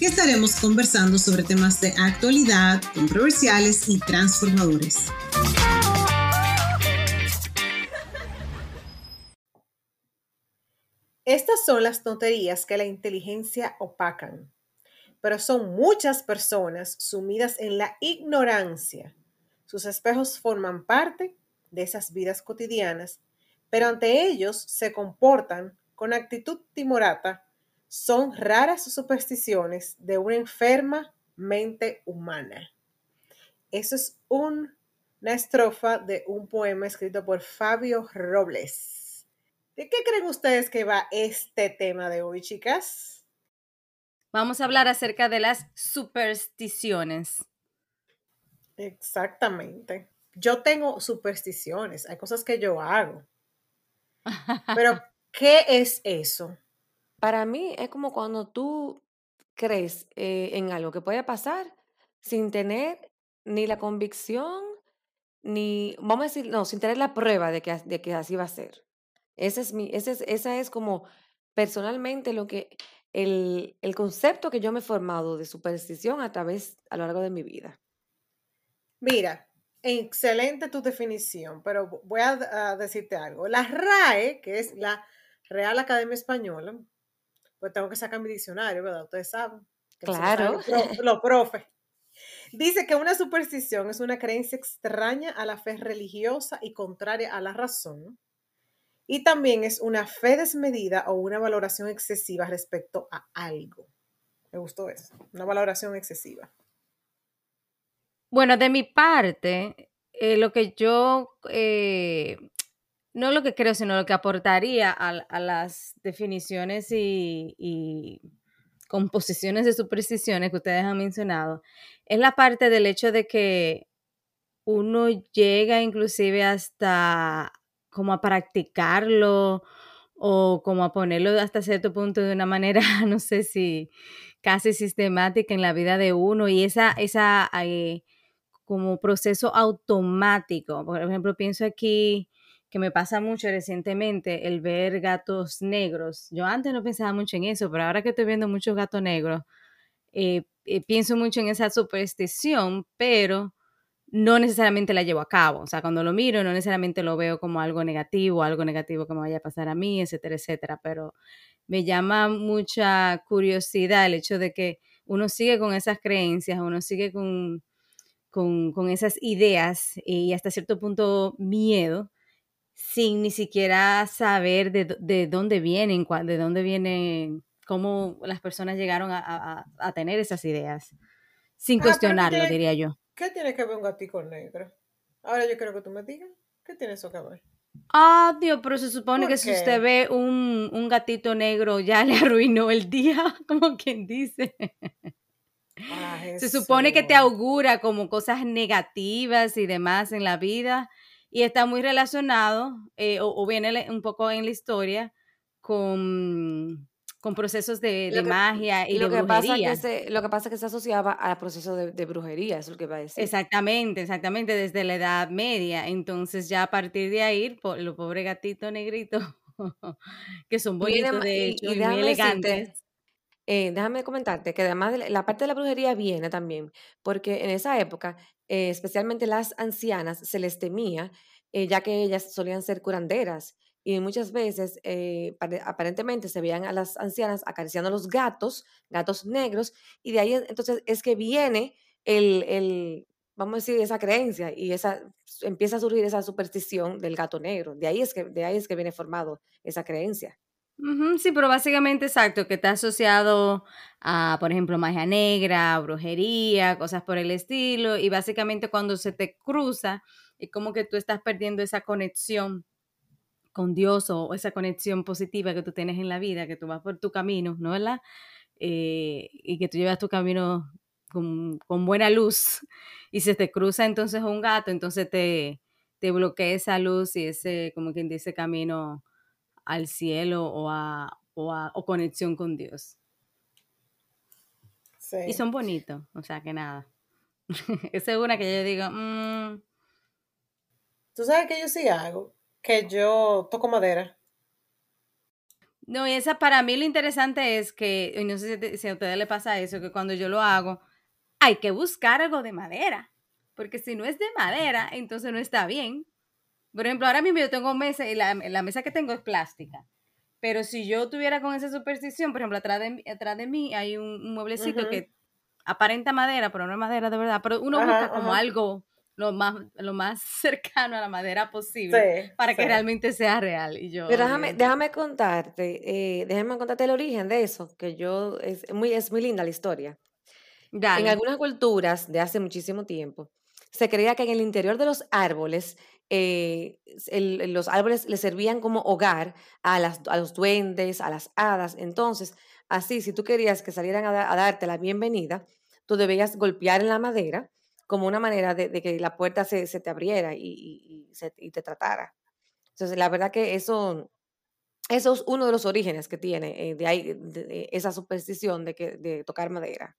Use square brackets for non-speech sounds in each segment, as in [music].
que estaremos conversando sobre temas de actualidad, controversiales y transformadores. Estas son las tonterías que la inteligencia opacan, pero son muchas personas sumidas en la ignorancia. Sus espejos forman parte de esas vidas cotidianas, pero ante ellos se comportan con actitud timorata. Son raras supersticiones de una enferma mente humana. Eso es una estrofa de un poema escrito por Fabio Robles. ¿De qué creen ustedes que va este tema de hoy, chicas? Vamos a hablar acerca de las supersticiones. Exactamente. Yo tengo supersticiones, hay cosas que yo hago. [laughs] Pero, ¿qué es eso? Para mí es como cuando tú crees eh, en algo que puede pasar sin tener ni la convicción, ni, vamos a decir, no, sin tener la prueba de que, de que así va a ser. Ese es mi, ese es, esa es como personalmente lo que, el, el concepto que yo me he formado de superstición a través, a lo largo de mi vida. Mira, excelente tu definición, pero voy a, decirte algo. La RAE, que es la Real Academia Española, pues tengo que sacar mi diccionario, ¿verdad? Ustedes saben. Claro. Los profes. Dice que una superstición es una creencia extraña a la fe religiosa y contraria a la razón, y también es una fe desmedida o una valoración excesiva respecto a algo. Me gustó eso, una valoración excesiva. Bueno, de mi parte, eh, lo que yo, eh, no lo que creo, sino lo que aportaría a, las definiciones y, composiciones de supersticiones que ustedes han mencionado, es la parte del hecho de que uno llega inclusive hasta como a practicarlo o como a ponerlo hasta cierto punto de una manera, [laughs] no sé si casi sistemática en la vida de uno y esa, esa eh, como proceso automático. Por ejemplo, pienso aquí que me pasa mucho recientemente el ver gatos negros. Yo antes no pensaba mucho en eso, pero ahora que estoy viendo muchos gatos negros, eh, eh, pienso mucho en esa superstición, pero no necesariamente la llevo a cabo. O sea, cuando lo miro, no necesariamente lo veo como algo negativo, algo negativo que me vaya a pasar a mí, etcétera, etcétera. Pero me llama mucha curiosidad el hecho de que uno sigue con esas creencias, uno sigue con, con, esas ideas y hasta cierto punto miedo, sin ni siquiera saber de, dónde vienen, de dónde vienen, cómo las personas llegaron a, tener esas ideas, sin ah, cuestionarlo, diría yo. ¿Qué tiene que ver un gatito negro? Ahora yo quiero que tú me digas. ¿Qué tiene eso que ver? Ah, Dios, pero se supone que si usted ve un, gatito negro ya le arruinó el día, [laughs] como quien dice. Ah, se supone que te augura como cosas negativas y demás en la vida y está muy relacionado eh, o, viene un poco en la historia con con procesos de, magia y lo de que brujería. Pasa que se, lo que pasa es que se asociaba al proceso de, brujería, eso es lo que va a decir. Exactamente, exactamente, desde la Edad Media. Entonces ya a partir de ahí, los pobres gatitos negritos, [laughs] que son bonitos de hecho y, muy elegantes. Eh, déjame comentarte que además la parte de la brujería viene también, porque en esa época, eh, especialmente las ancianas, se les temía, eh, ya que ellas solían ser curanderas y muchas veces eh, aparentemente se veían a las ancianas acariciando a los gatos, gatos negros, y de ahí entonces es que viene el, el, vamos a decir, esa creencia y esa empieza a surgir esa superstición del gato negro. De ahí es que, de ahí es que viene formado esa creencia. Sí, pero básicamente exacto, que está asociado a, por ejemplo, magia negra, brujería, cosas por el estilo, y básicamente cuando se te cruza, es como que tú estás perdiendo esa conexión con Dios o esa conexión positiva que tú tienes en la vida, que tú vas por tu camino, ¿no verdad? Eh, y que tú llevas tu camino con, buena luz y se te cruza entonces un gato, entonces te, te bloquea esa luz y ese, como quien dice, camino al cielo o a, o, conexión con Dios. Y son bonitos, o sea que nada. Esa [laughs] es una que yo digo, mm". tú sabes que yo sí hago, que yo toco madera. No, y esa para mí lo interesante es que, y no sé si, a ustedes le pasa eso, que cuando yo lo hago, hay que buscar algo de madera, porque si no es de madera, entonces no está bien. Por ejemplo, ahora mismo yo tengo mesa y la, mesa que tengo es plástica. Pero si yo tuviera con esa superstición, por ejemplo, atrás de, atrás de mí hay un, mueblecito que aparenta madera, pero no es madera de verdad. Pero uno busca como algo lo más, lo más cercano a la madera posible para que realmente sea real. Y yo, Pero déjame, déjame contarte, eh, déjame contarte el origen de eso, que yo, es muy, es muy linda la historia. En algunas culturas de hace muchísimo tiempo, se creía que en el interior de los árboles, eh, los árboles le servían como hogar a, los duendes, a las hadas. Entonces, así, si tú querías que salieran a, darte la bienvenida, tú debías golpear en la madera como una manera de, que la puerta se, te abriera y, te tratara. Entonces, la verdad que eso, eso es uno de los orígenes que tiene eh, de, ahí, esa superstición de, que, tocar madera.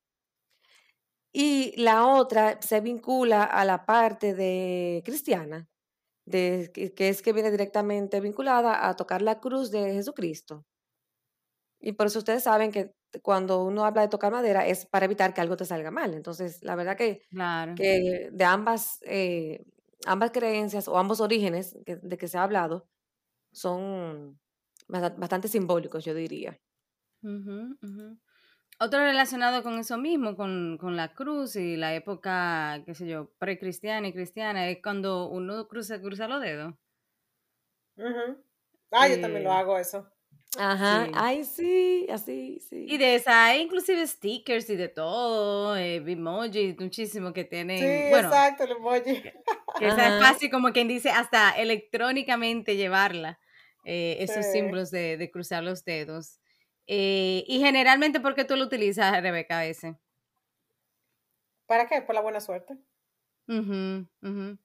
Y la otra se vincula a la parte de cristiana, de, que, es que viene directamente vinculada a tocar la cruz de Jesucristo. Y por eso ustedes saben que cuando uno habla de tocar madera es para evitar que algo te salga mal. Entonces, la verdad que, que de ambas, eh, ambas creencias o ambos orígenes de que se ha hablado son bastante simbólicos, yo diría. Otro relacionado con eso mismo, con, la cruz y la época, qué sé yo, precristiana y cristiana, es cuando uno cruza, cruza los dedos. Ah, yo también lo hago eso. Ajá, ay, sí, así, sí. Y de esa hay inclusive stickers y de todo, eh, emojis, muchísimo que tienen. Sí, bueno, exacto, el emoji. Que, es fácil, como quien dice, hasta electrónicamente llevarla, eh, esos símbolos de, cruzar los dedos. Eh, y generalmente, ¿por qué tú lo utilizas, Rebeca, ese? ¿Para qué? Por la buena suerte. mhm mhm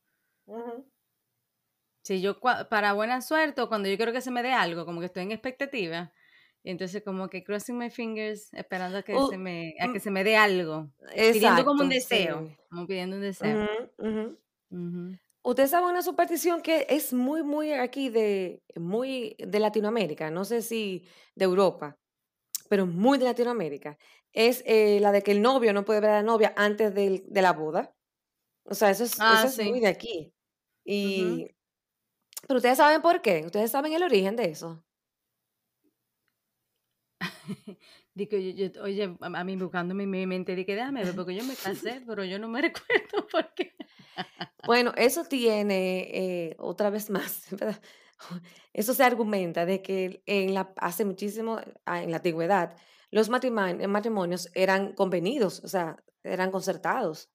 si yo para buena suerte o cuando yo quiero que se me dé algo, como que estoy en expectativa, y entonces como que crossing my fingers esperando a que, se, me, a que mm. se me dé algo, pidiendo como un deseo, como pidiendo un deseo. Usted sabe una superstición que es muy, muy aquí de, muy de Latinoamérica, no sé si de Europa, pero muy de Latinoamérica, es eh, la de que el novio no puede ver a la novia antes de, de la boda. O sea, eso es, ah, eso es muy de aquí. Y pero ustedes saben por qué, ustedes saben el origen de eso. [laughs] Digo, yo, oye, a mí buscando mi, mi mente, dije, déjame ver, porque yo me casé, pero yo no me [laughs] recuerdo por qué. bueno, eso tiene, eh, otra vez más, [laughs] [laughs] eso se argumenta de que en la, hace muchísimo, ah, en la antigüedad, los matrimonios eran convenidos, o sea, eran concertados.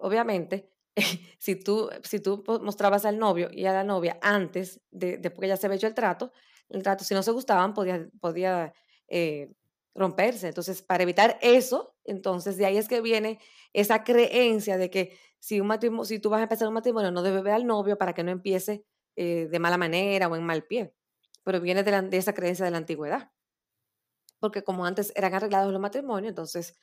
obviamente, [laughs] si, tú, si tú mostrabas al novio y a la novia antes de, de porque ya se había hecho el trato, el trato, si no se gustaban, podía, podía eh, romperse. Entonces, para evitar eso, entonces de ahí es que viene esa creencia de que si, un matrimonio, si tú vas a empezar un matrimonio, no debes ver al novio para que no empiece eh, de mala manera o en mal pie. Pero viene de, de esa creencia de la antigüedad. Porque como antes eran arreglados los matrimonios, entonces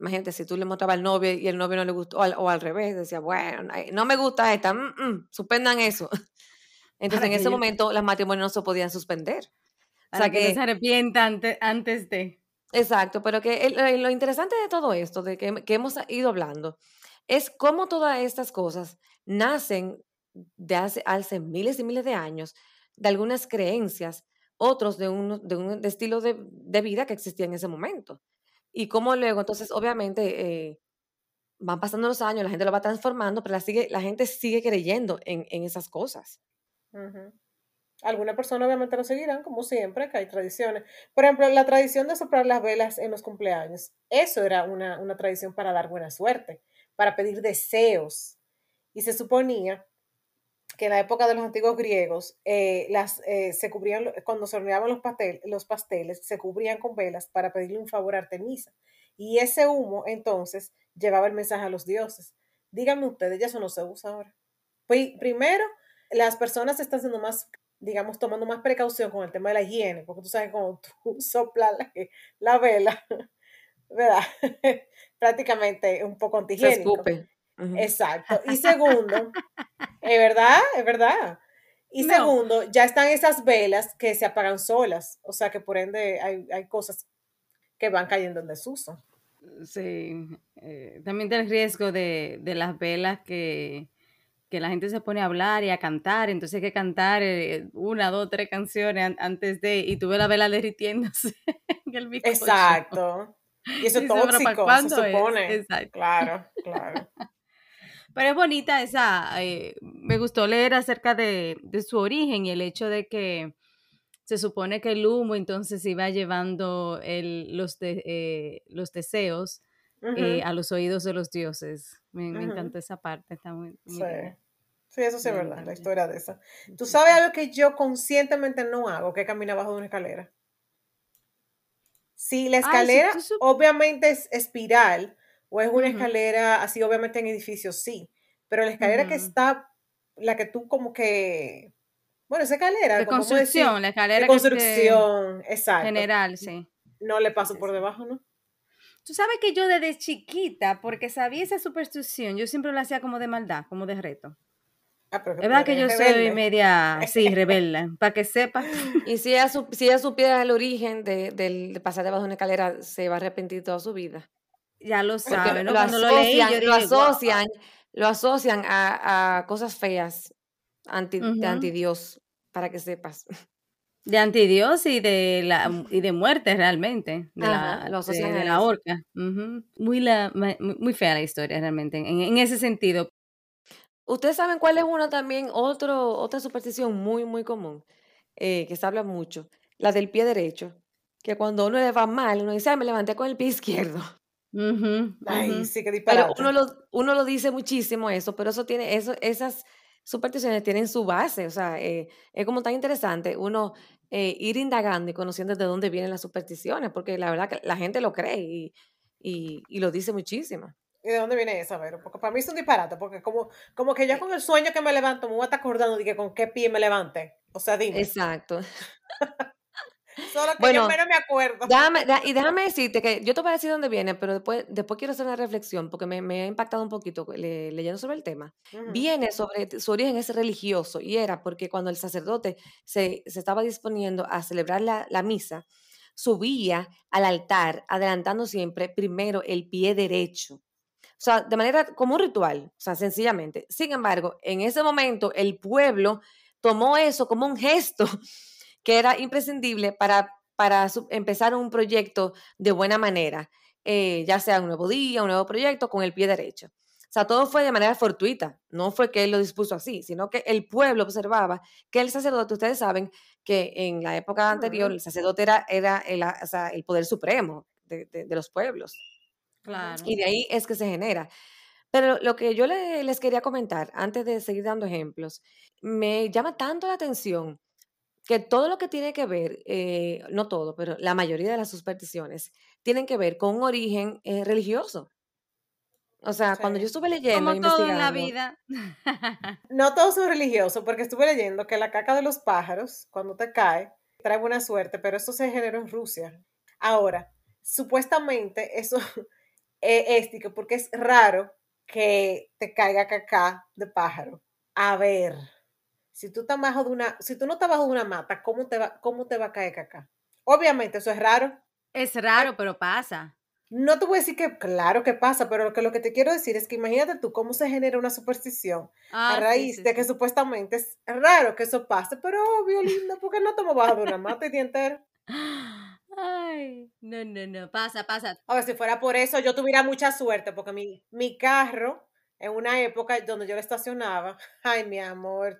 Imagínate, si tú le mostrabas al novio y el novio no le gustó, o al, revés, decía, bueno, no me gusta esta, mm, mm, suspendan eso. [laughs] [laughs] Entonces, en ese momento, los matrimonios no se podían suspender. o sea, que, se arrepientan antes de. Exacto, pero que lo interesante de todo esto, de que, que, hemos ido hablando, es cómo todas estas cosas nacen de hace, hace miles y miles de años, de algunas creencias, otros de un, de un estilo de, de vida que existía en ese momento. Y cómo luego, entonces, obviamente, eh, van pasando los años, la gente lo va transformando, pero la, sigue, la gente sigue creyendo en, en esas cosas. Algunas personas obviamente lo seguirán, como siempre, que hay tradiciones. Por ejemplo, la tradición de soplar las velas en los cumpleaños. Eso era una, una tradición para dar buena suerte, para pedir deseos. Y se suponía que en la época de los antiguos griegos, eh, las, eh, se cubrían, cuando se horneaban los, pastel, los pasteles, se cubrían con velas para pedirle un favor a Artemisa. Y ese humo, entonces, llevaba el mensaje a los dioses. Díganme ustedes, ya eso no se usa ahora. Pues, primero, las personas están siendo más, digamos, tomando más precaución con el tema de la higiene, porque tú sabes, cuando tú [laughs] soplas la, la vela, [laughs] ¿verdad? [laughs] Prácticamente un poco Se antihigiénico. Exacto. Y segundo, es verdad, es verdad. Y No. segundo, ya están esas velas que se apagan solas. O sea que por ende hay, hay cosas que van cayendo en desuso. Sí, eh, también está el riesgo de, de las velas que, que la gente se pone a hablar y a cantar, entonces hay que cantar eh, una, dos, tres canciones an- antes de, y tú ves la vela derritiéndose [laughs] en el bizcocho. Exacto. Y eso es Dice, "Pero ¿para tóxico, se es?". supone. Exacto. Claro, claro. Pero es bonita esa, eh, me gustó leer acerca de, de su origen y el hecho de que se supone que el humo entonces iba llevando el, los, de- eh, los deseos eh, a los oídos de los dioses. Me, me Ujú. encantó esa parte, está muy, muy Sí. Sí, eso sí es Bien, verdad, la historia de esa. ¿Tú sabes algo que yo conscientemente no hago? Que es caminar abajo de una escalera. Si la Ay, si escalera obviamente es espiral o es una escalera así, obviamente en edificios sí, pero la escalera que está, la que tú como que, bueno, esa escalera, De construcción, la de escalera que te- construcción, exacto, general, sí. no le paso por debajo, ¿no? Tú sabes que yo desde chiquita, porque sabía esa superstición, yo siempre lo hacía como de maldad, como de reto. Ah, pero Es verdad que yo soy media, sí, rebelde, [laughs] para que sepas. Y si ella, si ella supiera el origen de, del de pasar debajo de una escalera, se va a arrepentir toda su vida. Ya lo Porque sabe, ¿no? lo Cuando lo leí, asocian, yo lo asocian, lo asocian a, a cosas feas, anti, de Ujú. anti Dios, para que sepas. [laughs] De antidios y de la y de muerte realmente, de Ajá, la, de, de la horca. Muy, la, muy muy fea la historia realmente, en, en ese sentido. Ustedes saben cuál es una también, otro, otra superstición muy, muy común, eh, que se habla mucho, la del pie derecho, que cuando uno le va mal, uno dice, "Ay, me levanté con el pie [laughs] izquierdo. Ujú, Ay, ujú. sí, que Pero disparate. uno lo, uno lo dice muchísimo eso, pero eso tiene, eso, esas supersticiones tienen su base, o sea, eh, es como tan interesante uno eh, ir indagando y conociendo de dónde vienen las supersticiones, porque la verdad que la gente lo cree y, y, y lo dice muchísimo. ¿Y de dónde viene esa, Vero? Porque para mí es un disparate, porque como, como que Eh yo con el sueño que me levanto me voy a estar acordando de que con qué pie me levanté. O sea, dime. Exacto. [laughs] Solo que yo Bueno, menos me acuerdo. Déjame, y déjame decirte que yo te voy a decir dónde viene, pero después, después quiero hacer una reflexión porque me, me ha impactado un poquito le- leyendo sobre el tema. Viene sobre su origen es religioso y era porque cuando el sacerdote se, se estaba disponiendo a celebrar la, la misa, subía al altar adelantando siempre primero el pie derecho. O sea, de manera como un ritual, o sea, sencillamente. Sin embargo, en ese momento el pueblo tomó eso como un gesto que era imprescindible para, para empezar un proyecto de buena manera, eh, ya sea un nuevo día, un nuevo proyecto con el pie derecho. O sea, todo fue de manera fortuita, no fue que él lo dispuso así, sino que el pueblo observaba que el sacerdote, ustedes saben que en la época anterior el sacerdote era, era el, o sea, el poder supremo de- de- de los pueblos. Claro. Y de ahí es que se genera. Pero lo que yo le- les quería comentar, antes de seguir dando ejemplos, me llama tanto la atención que todo lo que tiene que ver, eh, no todo, pero la mayoría de las supersticiones, tienen que ver con un origen eh, religioso. O sea, cuando yo estuve leyendo, Como todo en la vida. [laughs] No todos son religiosos, porque estuve leyendo que la caca de los pájaros, cuando te cae, trae buena suerte, pero eso se generó en Rusia. Ahora, supuestamente eso [laughs] es éstico, porque es raro que te caiga caca de pájaro. A ver, si tú estás bajo de una, si tú no estás bajo de una mata, ¿cómo te va, cómo te va a caer caca? Obviamente, eso es raro. Es raro, pero pasa. No te voy a decir que claro que pasa, pero lo que, lo que te quiero decir es que imagínate tú cómo se genera una superstición a Ah, raíz sí, de que sí. supuestamente es raro que eso pase, pero obvio, linda, porque no estamos bajo de una mata el día entero. Ay, no, no, no, pasa, pasa. A ver, si fuera por eso, yo tuviera mucha suerte, porque mi, mi carro, en una época donde yo lo estacionaba, [laughs] ay, mi amor,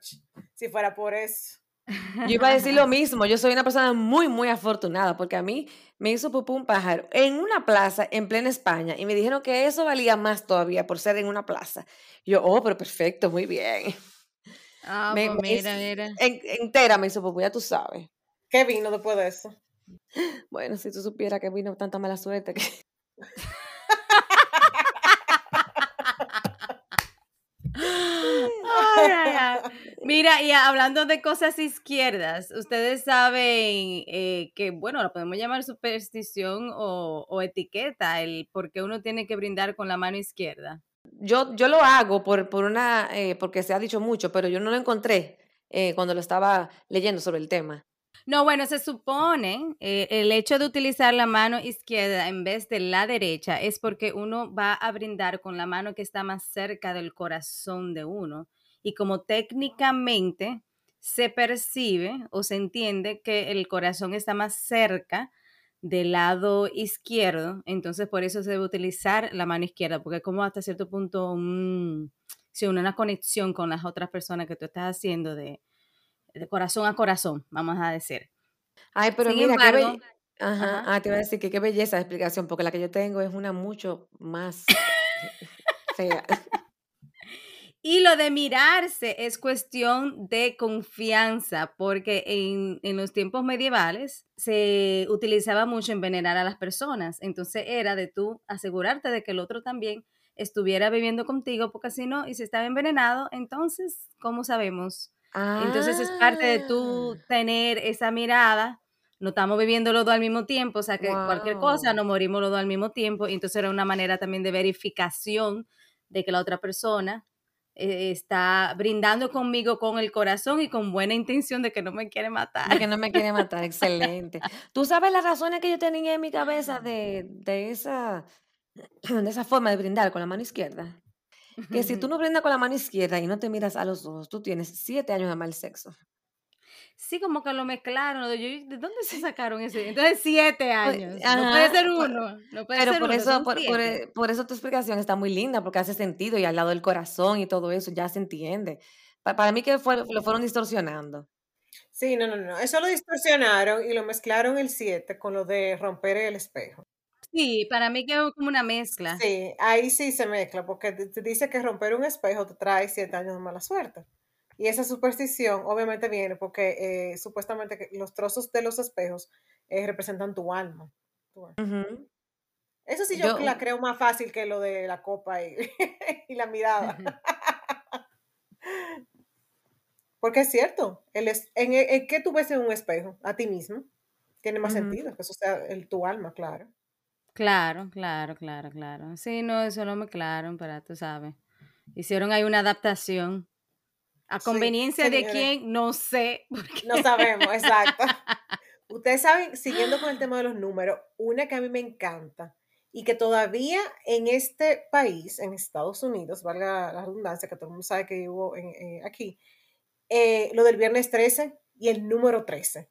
si fuera por eso. yo iba a decir lo [laughs] mismo, yo soy una persona muy, muy afortunada, porque a mí me hizo pupú un pájaro en una plaza en plena España y me dijeron que eso valía más todavía por ser en una plaza. Yo, oh, pero perfecto, muy bien. Ah, Me, pues me mira, hizo- mira. en- entera me hizo pupú, ya tú sabes. ¿Qué vino después de eso? Bueno, si tú supieras que vino tanta mala suerte que [laughs] Mira, y hablando de cosas izquierdas, ustedes saben eh, que, bueno, lo podemos llamar superstición o, etiqueta, el por qué uno tiene que brindar con la mano izquierda. Yo, yo lo hago por, por una, eh, porque se ha dicho mucho, pero yo no lo encontré eh, cuando lo estaba leyendo sobre el tema. No, bueno, se supone eh, el hecho de utilizar la mano izquierda en vez de la derecha es porque uno va a brindar con la mano que está más cerca del corazón de uno. Y como técnicamente se percibe o se entiende que el corazón está más cerca del lado izquierdo, entonces por eso se debe utilizar la mano izquierda, porque como hasta cierto punto si una conexión con las otras personas que tú estás haciendo de, de corazón a corazón, vamos a decir. Ay, pero mira, qué Ajá, Ah, te iba a decir que qué belleza de explicación, porque la que yo tengo es una mucho más [laughs] fea. Y lo de mirarse es cuestión de confianza, porque en, en, los tiempos medievales se utilizaba mucho envenenar a las personas. Entonces era de tú asegurarte de que el otro también estuviera viviendo contigo, porque si no, y si estaba envenenado, entonces, ¿cómo sabemos entonces es parte de tú ah. tener esa mirada. No estamos viviendo los dos al mismo tiempo, o sea que cualquier cosa, nos morimos los dos al mismo tiempo. Y entonces era una manera también de verificación de que la otra persona eh, está brindando conmigo con el corazón y con buena intención de que no me quiere matar. De que no me quiere matar, [laughs] excelente. Tú sabes las razones que yo tenía en mi cabeza de, de, esa, [clears throat] de esa forma de brindar con la mano izquierda que si tú no brindas con la mano izquierda y no te miras a los ojos, tú tienes siete años de mal sexo. Sí, como que lo mezclaron. ¿De dónde se sacaron ese? Entonces, siete pues, años. no puede ser uno. No puede pero ser por, uno, eso, por, e, por, eso tu explicación está muy linda, porque hace sentido y al lado del corazón y todo eso ya se entiende. para mí que fue, lo fueron distorsionando. Sí, no, no, no. Eso lo distorsionaron y lo mezclaron el siete con lo de romper el espejo. Sí, para mí quedó como una mezcla. Sí, ahí sí se mezcla, porque te dice que romper un espejo te trae siete años de mala suerte. Y esa superstición obviamente viene porque eh, supuestamente los trozos de los espejos eh, representan tu alma. Eso sí yo, la creo más fácil que lo de la copa y, [laughs] la mirada. [laughs] porque es cierto, el en, en, qué tú ves en un espejo? A ti mismo. Tiene más sentido, que eso sea el, tu alma, claro. Claro, claro, claro, claro. Sí, no, eso no me claro, pero tú sabes. Hicieron ahí una adaptación. A conveniencia de quién, no sé. [laughs] No sabemos, exacto. [laughs] Ustedes saben, siguiendo con el tema de los números, una que a mí me encanta y que todavía en este país, en Estados Unidos, valga la redundancia, que todo el mundo sabe que vivo eh, aquí, eh, lo del viernes 13 y el número 13.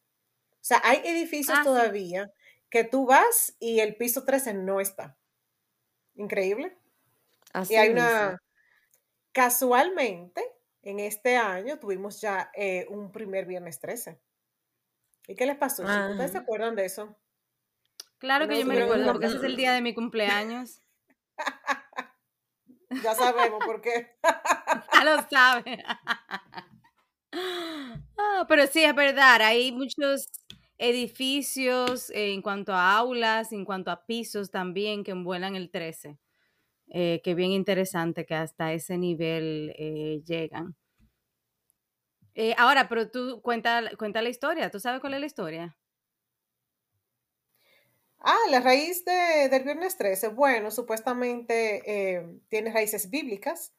O sea, hay edificios ah, todavía que tú vas y el piso 13 no está. Increíble. Así y hay una... Casualmente, en este año tuvimos ya eh, un primer viernes 13. ¿Y qué les pasó? ¿Ustedes se acuerdan de eso? Claro que yo me recuerdo, porque ese es el día de mi cumpleaños. [laughs] ya sabemos por qué. [laughs] ya lo saben. [laughs] Ah, pero sí, es verdad, hay muchos edificios, en cuanto a aulas, en cuanto a pisos también que envuelan el 13. Eh, que bien interesante que hasta ese nivel eh, llegan. Eh, ahora, pero tú cuenta, cuenta la historia, ¿tú sabes cuál es la historia? Ah, la raíz de, del viernes 13, bueno, supuestamente tiene raíces bíblicas,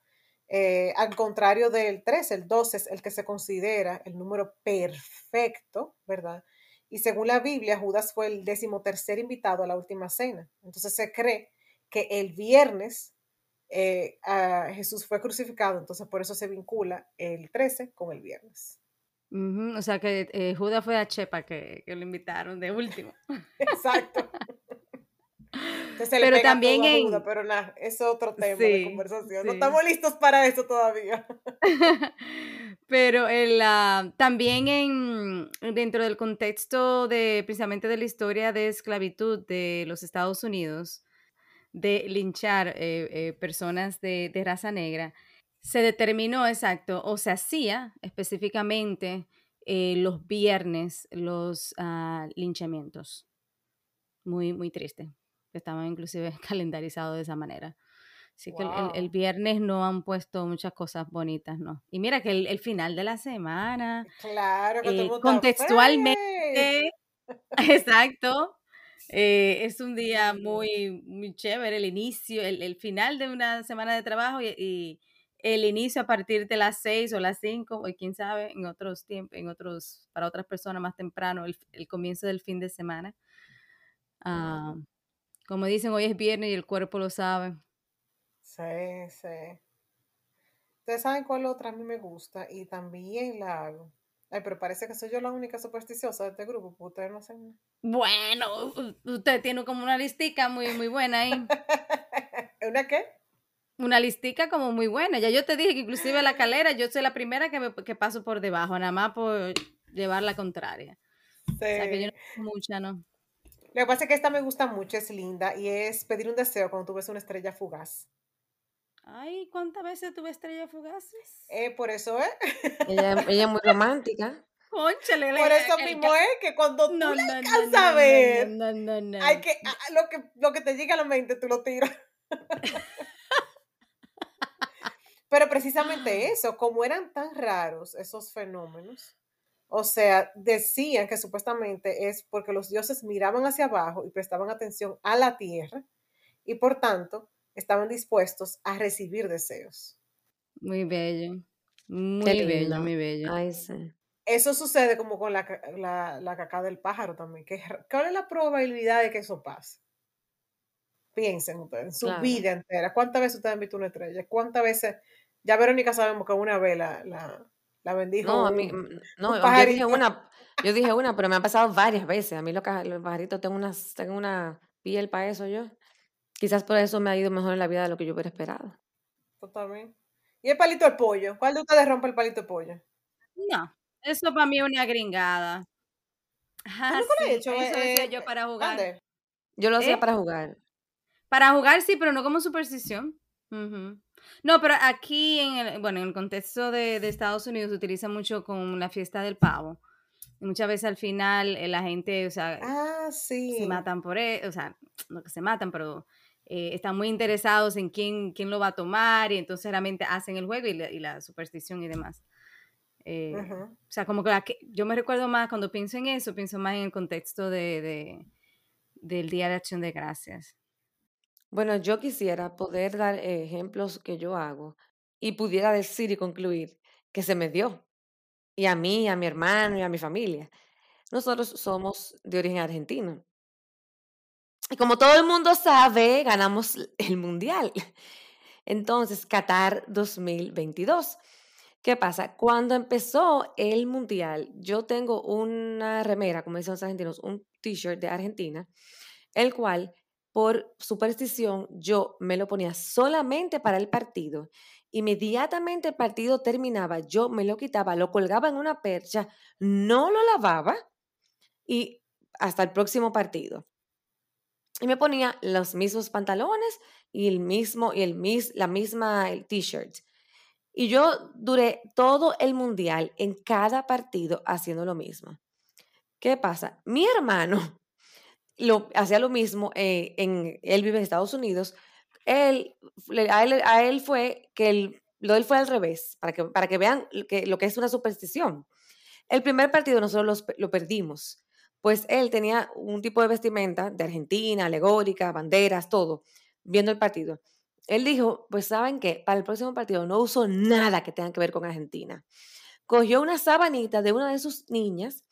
al contrario del 13, el 12 es el que se considera el número perfecto, ¿verdad? Y según la Biblia, Judas fue el decimotercer invitado a la última cena. Entonces se cree que el viernes eh, Jesús fue crucificado, entonces por eso se vincula el 13 con el viernes. O sea que eh, Judas fue a Chepa que, lo invitaron de último. [laughs] Exacto. pero también en... pero nada, es otro tema de conversación. No estamos listos para eso todavía. [laughs] pero el, también en, dentro del contexto de precisamente de la historia de esclavitud de los Estados Unidos, de linchar eh, eh, personas de, raza negra, se determinó exacto, o se hacía específicamente eh, los viernes los ah, linchamientos. Muy, muy triste que estaban inclusive [laughs] calendarizados de esa manera. Así que el, el- viernes no han puesto muchas cosas bonitas, ¿no? Y mira que el, el final de la semana, Claro que contextualmente, [laughs] exacto, eh, es un día muy, muy chévere, el inicio, el, el final de una semana de trabajo y, y el inicio a partir de las seis o las cinco, o quién sabe, en otros tiempos, en otros, para otras personas más temprano, el, el comienzo del fin de semana. Ah, como dicen, hoy es viernes y el cuerpo lo sabe. Sí, sí. Ustedes saben cuál otra a mí me gusta y también la hago. Ay, pero parece que soy yo la única supersticiosa de este grupo, porque ustedes no hacen nada. Bueno, usted tiene como una listica muy, muy buena ahí. [laughs] ¿Una qué? Una listica como muy buena. Ya yo te dije que inclusive la calera, yo soy la primera que, me, que paso por debajo, nada más por llevar la contraria. O sea que yo no Sí. mucha, ¿no? Lo que pasa es que esta me gusta mucho, es linda y es pedir un deseo cuando tú ves una estrella fugaz. Ay, ¿cuántas veces tuve estrellas fugaces? Eh, por eso, ¿eh? [laughs] Ella, ella es muy romántica. Conchale, Por eso mismo es que cuando tú No, le no, no, alcanzas no, a no, ver, no, no, no, hay que, a- lo que lo que te llega a la mente, tú lo tiras. [laughs] Pero precisamente eso, como eran tan raros esos fenómenos, o sea, decían que supuestamente es porque los dioses miraban hacia abajo y prestaban atención a la tierra y por tanto estaban dispuestos a recibir deseos. Muy bello. Qué Muy bello, lindo. muy bello. Ay, sí. Eso sucede como con la, la, la caca del pájaro también. que ¿Cuál es la probabilidad de que eso pase? Piensen ustedes, en su Claro. vida entera. ¿Cuántas veces ustedes han visto una estrella? ¿Cuántas veces? Ya Verónica sabemos que una vez la, la, la bendijo No, a mí, un, mm, no, un yo dije una, yo dije una, pero me ha pasado varias veces. A mí los, los pajaritos tengo unas, tengo una piel para eso yo. Quizás por eso me ha ido mejor en la vida de lo que yo hubiera esperado. Totalmente. ¿Y el palito de pollo? ¿Cuál de ustedes rompe el palito de pollo? No, eso para mí es una gringada. ¿Tú Ah, lo has sí, hecho? eso Eh, decía eh, yo para jugar. Ander? Yo lo hacía ¿Eh? para jugar. Para jugar sí, pero no como superstición. No, pero aquí en el, bueno, en el contexto de, de Estados Unidos se utiliza mucho con la fiesta del pavo. Y muchas veces al final eh, la gente, o sea, Ah, se sí. matan por eso, o sea, no que se matan, pero eh, están muy interesados en quién, quién lo va a tomar y entonces realmente hacen el juego y la, y la superstición y demás. Eh, Ujú. o sea, como que, la que- yo me recuerdo más, cuando pienso en eso, pienso más en el contexto de, de- del Día de Acción de Gracias. Bueno, yo quisiera poder dar ejemplos que yo hago y pudiera decir y concluir que se me dio. Y a mí, a mi hermano y a mi familia. Nosotros somos de origen argentino. Como todo el mundo sabe, ganamos el mundial. Entonces, Qatar 2022. ¿Qué pasa? Cuando empezó el mundial, yo tengo una remera, como dicen los argentinos, un t-shirt de Argentina, el cual, por superstición, yo me lo ponía solamente para el partido. Inmediatamente el partido terminaba, yo me lo quitaba, lo colgaba en una percha, no lo lavaba y hasta el próximo partido. Y me ponía los mismos pantalones y el mismo y el mis, la misma t-shirt. Y yo duré todo el mundial en cada partido haciendo lo mismo. ¿Qué pasa? Mi hermano [laughs] lo, hacía lo mismo, eh, en, él vive en Estados Unidos. Él, a, él, a él fue que el- lo él fue al revés, para que, para que vean que, lo que es una superstición. El primer partido nosotros lo perdimos, pues él tenía un tipo de vestimenta de Argentina, alegórica, banderas, todo, viendo el partido. Él dijo, pues saben qué, para el próximo partido no uso nada que tenga que ver con Argentina. Cogió una sabanita de una de sus niñas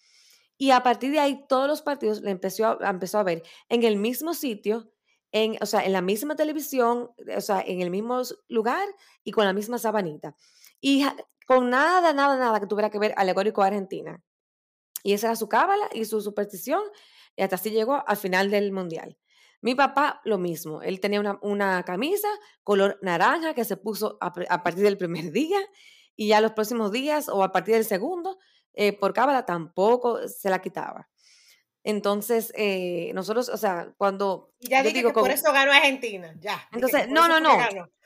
y a partir de ahí todos los partidos le empezó a, empezó a ver en el mismo sitio, en, o sea, en la misma televisión, o sea, en el mismo lugar y con la misma sabanita. Y con nada, nada, nada que tuviera que ver alegórico a Argentina. Y esa era su cábala y su superstición, y hasta así llegó al final del mundial. Mi papá, lo mismo. Él tenía una, una camisa color naranja que se puso a, a partir del primer [laughs] día, y ya los próximos días o a partir del segundo, eh, por cábala tampoco se la quitaba. Entonces, eh, nosotros, o sea, cuando... Y ya dije que por eso ganó Argentina, ya. Entonces, no, no, no,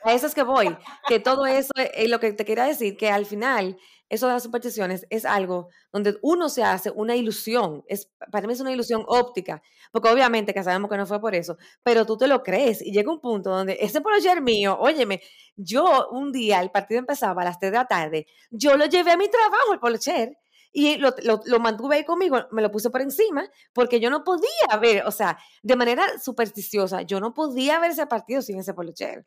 a eso es que voy, que todo eso, es lo que te quería decir, que al final, eso de las supersticiones es algo donde uno se hace una ilusión, es, para mí es una ilusión óptica, porque obviamente que sabemos que no fue por eso, pero tú te lo crees y llega un punto donde ese ayer mío, óyeme, yo un día, el partido empezaba a las 3 de la tarde, yo lo llevé a mi trabajo, el polocher, y lo, mantuve ahí conmigo, me lo puse por encima, porque yo no podía ver, o sea, de manera supersticiosa, yo no podía ver ese partido sin ese polocher.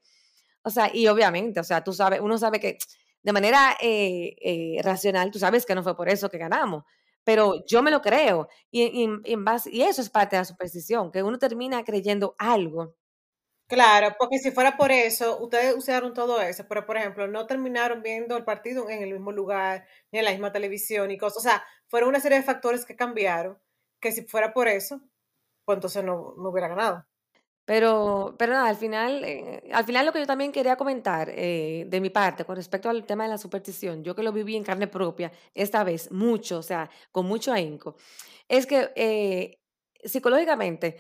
O sea, y obviamente, o sea, tú sabes, uno sabe que de manera eh, eh, racional, tú sabes que no fue por eso que ganamos, pero yo me lo creo. Y, en base, y eso es parte de la superstición, que uno termina creyendo algo Claro, porque si fuera por eso, ustedes usaron todo eso, pero por ejemplo, no terminaron viendo el partido en el mismo lugar, ni en la misma televisión y cosas. O sea, fueron una serie de factores que cambiaron, que si fuera por eso, pues entonces no, no hubiera ganado. Pero, pero nada, al final, eh, al final lo que yo también quería comentar eh, de mi parte con respecto al tema de la superstición, yo que lo viví en carne propia, esta vez mucho, o sea, con mucho ahínco, es que eh, psicológicamente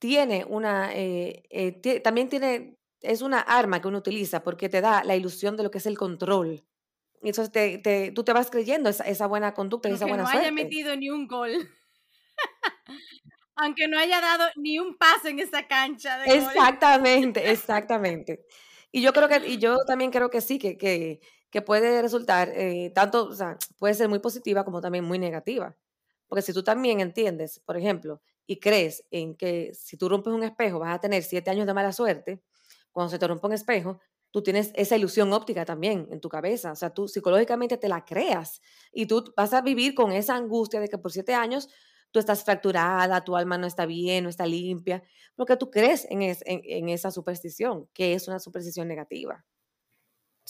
tiene una, eh, eh, también tiene, es una arma que uno utiliza porque te da la ilusión de lo que es el control. Y entonces te, te, tú te vas creyendo esa, esa buena conducta y esa buena no suerte. haya metido ni un gol. [laughs] Aunque no haya dado ni un pase en esa cancha. De exactamente, [laughs] exactamente. Y yo creo que, y yo también creo que sí, que, que, que puede resultar eh, tanto, o sea, puede ser muy positiva como también muy negativa. Porque si tú también entiendes, por ejemplo, y crees en que si tú rompes un espejo vas a tener siete años de mala suerte, cuando se te rompe un espejo, tú tienes esa ilusión óptica también en tu cabeza. O sea, tú psicológicamente te la creas y tú vas a vivir con esa angustia de que por siete años tú estás fracturada, tu alma no está bien, no está limpia, porque tú crees en, en esa superstición, que es una superstición negativa.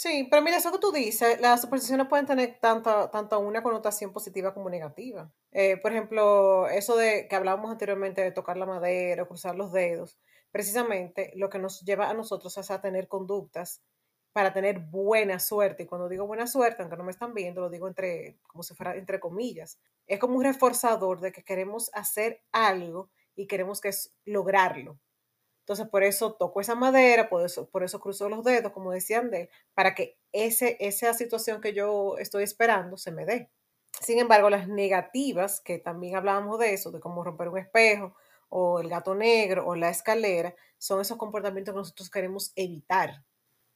Sí, pero mira, eso que tú dices, las supersticiones pueden tener tanto, tanto una connotación positiva como negativa. Eh, por ejemplo, eso de que hablábamos anteriormente de tocar la madera o cruzar los dedos, precisamente lo que nos lleva a nosotros es a tener conductas para tener buena suerte. Y cuando digo buena suerte, aunque no me están viendo, lo digo entre, como si fuera entre comillas. Es como un reforzador de que queremos hacer algo y queremos que es lograrlo. Entonces, por eso toco esa madera, por eso, por eso cruzo los dedos, como decían de para que ese, esa situación que yo estoy esperando se me dé. Sin embargo, las negativas, que también hablábamos de eso, de cómo romper un espejo, o el gato negro, o la escalera, son esos comportamientos que nosotros queremos evitar.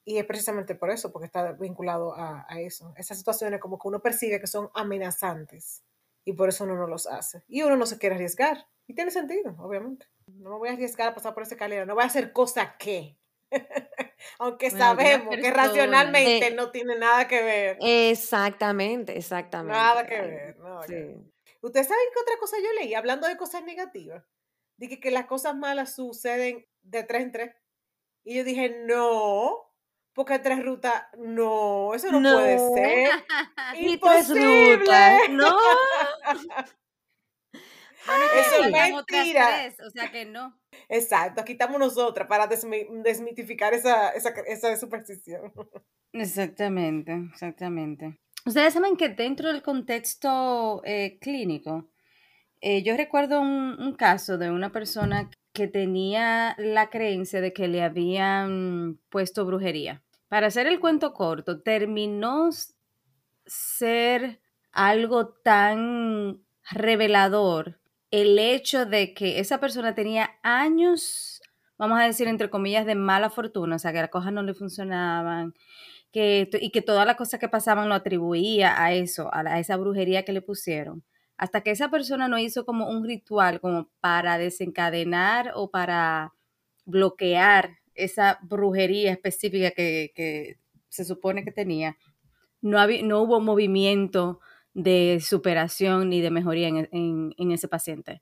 Y es precisamente por eso, porque está vinculado a, a eso. Esas situaciones como que uno percibe que son amenazantes y por eso uno no los hace. Y uno no se quiere arriesgar. Y tiene sentido, obviamente. No me voy a arriesgar a pasar por esa escalera, no voy a hacer cosa que. [laughs] Aunque sabemos que racionalmente no tiene nada que ver. Exactamente, exactamente. Nada que ver. Ustedes saben qué otra cosa yo leí, hablando de cosas negativas. Dije que las cosas malas suceden de tres en tres. Y yo dije, no, porque tres rutas, no, eso no, puede ser. [laughs] Imposible. no. [laughs] eso es mentira. o sea que no. Exacto, aquí estamos nosotras para desmitificar esa, esa, esa superstición. Exactamente, exactamente. Ustedes saben que dentro del contexto eh, clínico, eh, yo recuerdo un, un, caso de una persona que tenía la creencia de que le habían puesto brujería. Para hacer el cuento corto, terminó ser algo tan revelador el hecho de que esa persona tenía años, vamos a decir entre comillas, de mala fortuna, o sea, que las cosas no le funcionaban, que, y que todas las cosas que pasaban lo atribuía a eso, a, esa brujería que le pusieron. Hasta que esa persona no hizo como un ritual como para desencadenar o para bloquear esa brujería específica que, se supone que tenía, no, había, no hubo movimiento de superación ni de mejoría en, ese paciente.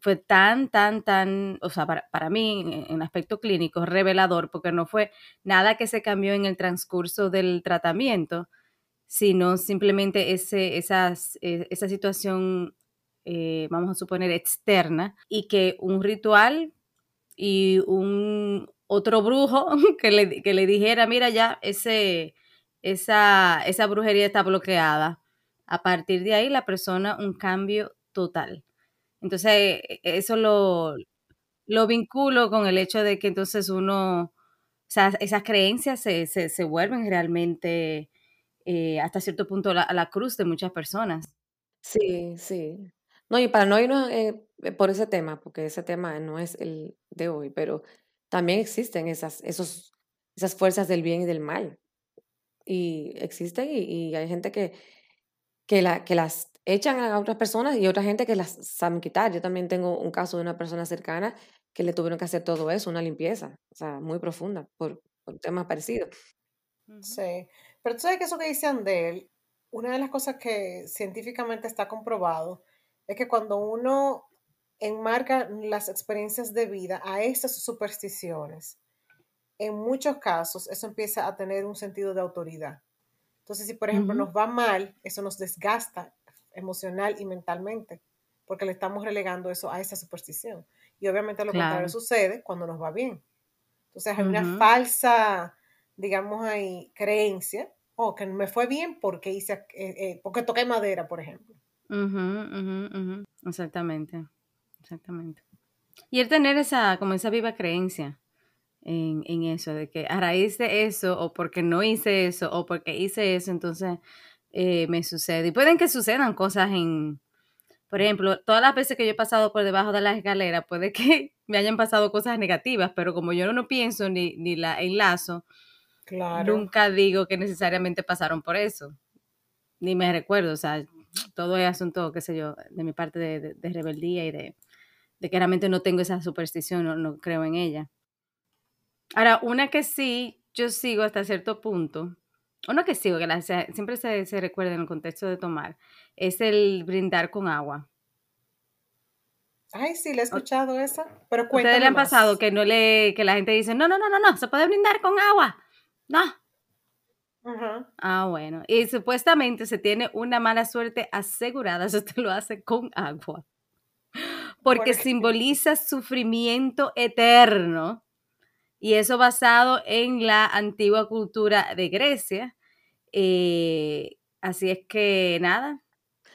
Fue tan, tan, tan, o sea, para, mí, en aspecto clínico, revelador, porque no fue nada que se cambió en el transcurso del tratamiento, sino simplemente ese, e, esa situación, eh, vamos a suponer, externa, y que un ritual y un otro brujo [laughs] que le, que le dijera, mira ya, ese, esa, esa brujería está bloqueada a partir de ahí la persona un cambio total. Entonces, e, eso lo, lo vinculo con el hecho de que entonces uno, o esas creencias se, se, vuelven realmente eh, hasta cierto punto la, la cruz de muchas personas. Sí, sí. No, y para no irnos eh, eh, por ese tema, porque ese tema no es el de hoy, pero también existen esas, esos, esas fuerzas del bien y del mal. Y existen y, hay gente que, que, la, que las echan a otras personas y otra gente que las saben quitar. Yo también tengo un caso de una persona cercana que le tuvieron que hacer todo eso, una limpieza, o sea, muy profunda, por, por temas parecidos. Sí, pero tú sabes que eso que dicen de él, una de las cosas que científicamente está comprobado es que cuando uno enmarca las experiencias de vida a estas supersticiones, en muchos casos eso empieza a tener un sentido de autoridad. Entonces, si por ejemplo nos va mal, eso nos desgasta emocional y mentalmente, porque le estamos relegando eso a esa superstición. Y obviamente lo contrario sucede cuando nos va bien. Entonces hay una falsa, digamos ahí, creencia, o oh, que me fue bien porque hice, eh, eh, porque toqué madera, por ejemplo. Exactamente, exactamente. Y el tener esa, como esa viva creencia en, en, eso, de que a raíz de eso, o porque no hice eso, o porque hice eso, entonces eh, me sucede. Y pueden que sucedan cosas en, por ejemplo, todas las veces que yo he pasado por debajo de la escalera, puede que [laughs] me hayan pasado cosas negativas, pero como yo no pienso ni, ni la enlazo, nunca digo que necesariamente pasaron por eso. Ni me recuerdo, o sea, todo es asunto, qué sé yo, de mi parte de, rebeldía y de, que realmente no tengo esa superstición, no, no, creo en ella. Ahora, una que sí, yo sigo hasta cierto punto, una que sigo, que siempre se, se recuerda en el contexto de tomar, es el brindar con agua. Ay, sí, le he escuchado esa, pero ¿Ustedes le han pasado que no le, que la gente dice, no, no, no, no, no, se puede brindar con agua? No, Ah, bueno. Y supuestamente se tiene una mala suerte asegurada [laughs] si usted lo hace con agua. Porque simboliza sufrimiento eterno. Y eso basado en la antigua cultura de Grecia. Eh, así es que nada.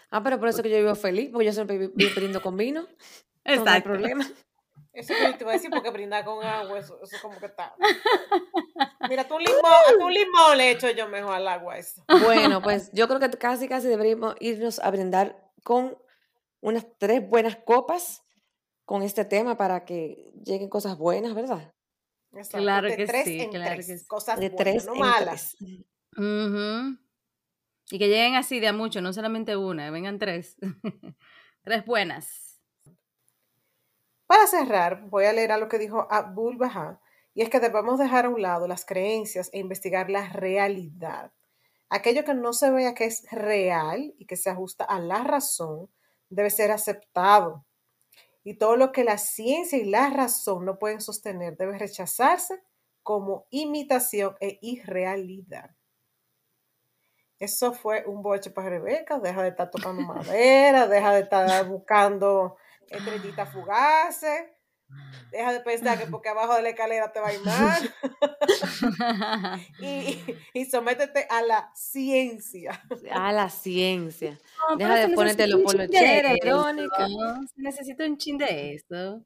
Ah, pero por eso que yo vivo feliz, porque yo siempre vivo pidiendo con vino. Exacto. No hay problema. [laughs] Eso que te voy a decir porque brindar con agua, eso, eso como que está. Mira, tú un [laughs] limón, un limón le echo yo mejor al agua eso. Bueno, pues yo creo que casi casi deberíamos irnos a brindar con unas tres buenas copas con este tema para que lleguen cosas buenas, ¿verdad? Claro que sí, claro que sí. Cosas de tres no malas. Y que lleguen así de a mucho, no solamente una, vengan tres. [laughs] tres buenas. Para cerrar, voy a leer a lo que dijo Abul Baha, y es que debemos dejar a un lado las creencias e investigar la realidad. Aquello que no se vea que es real y que se ajusta a la razón debe ser aceptado. Y todo lo que la ciencia y la razón no pueden sostener debe rechazarse como imitación e irrealidad. Eso fue un boche para Rebeca. Deja de estar tocando [laughs] madera, deja de estar buscando estrellitas fugaces. Deja de pensar que [laughs] porque abajo de la escalera te va a ir mal. [laughs] y, sométete a la ciencia. A la ciencia. Deja de ponerte los polocheros, Verónica. Necesito un chin de esto.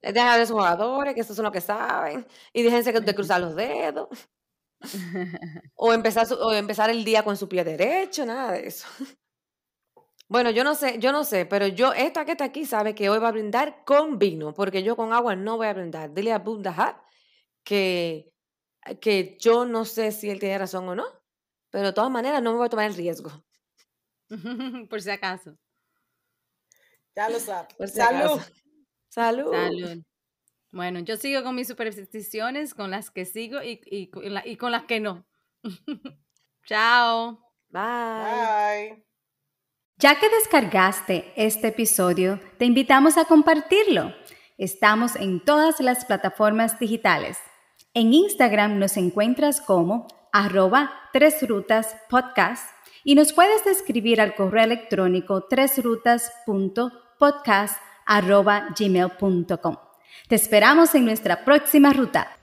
Deja de esos jugadores, que esos son los que saben. Y déjense de cruzar los dedos. o, empezar, o empezar el día con su pie derecho, nada de eso. Bueno, yo no sé, yo no sé, pero yo, esta que está aquí sabe que hoy va a brindar con vino, porque yo con agua no voy a brindar. Dile a Bundahat que, que yo no sé si él tiene razón o no, pero de todas maneras no me voy a tomar el riesgo. [laughs] Por si acaso. Ya lo sabes. [laughs] Salud. Salud. Salud. Bueno, yo sigo con mis supersticiones, con las que sigo y, y, y con las que no. [laughs] Chao. Bye. Bye. Ya que descargaste este episodio, te invitamos a compartirlo. Estamos en todas las plataformas digitales. En Instagram nos encuentras como arroba tres rutas podcast y nos puedes escribir al correo electrónico tresrutas.podcast arroba gmail.com. Te esperamos en nuestra próxima ruta.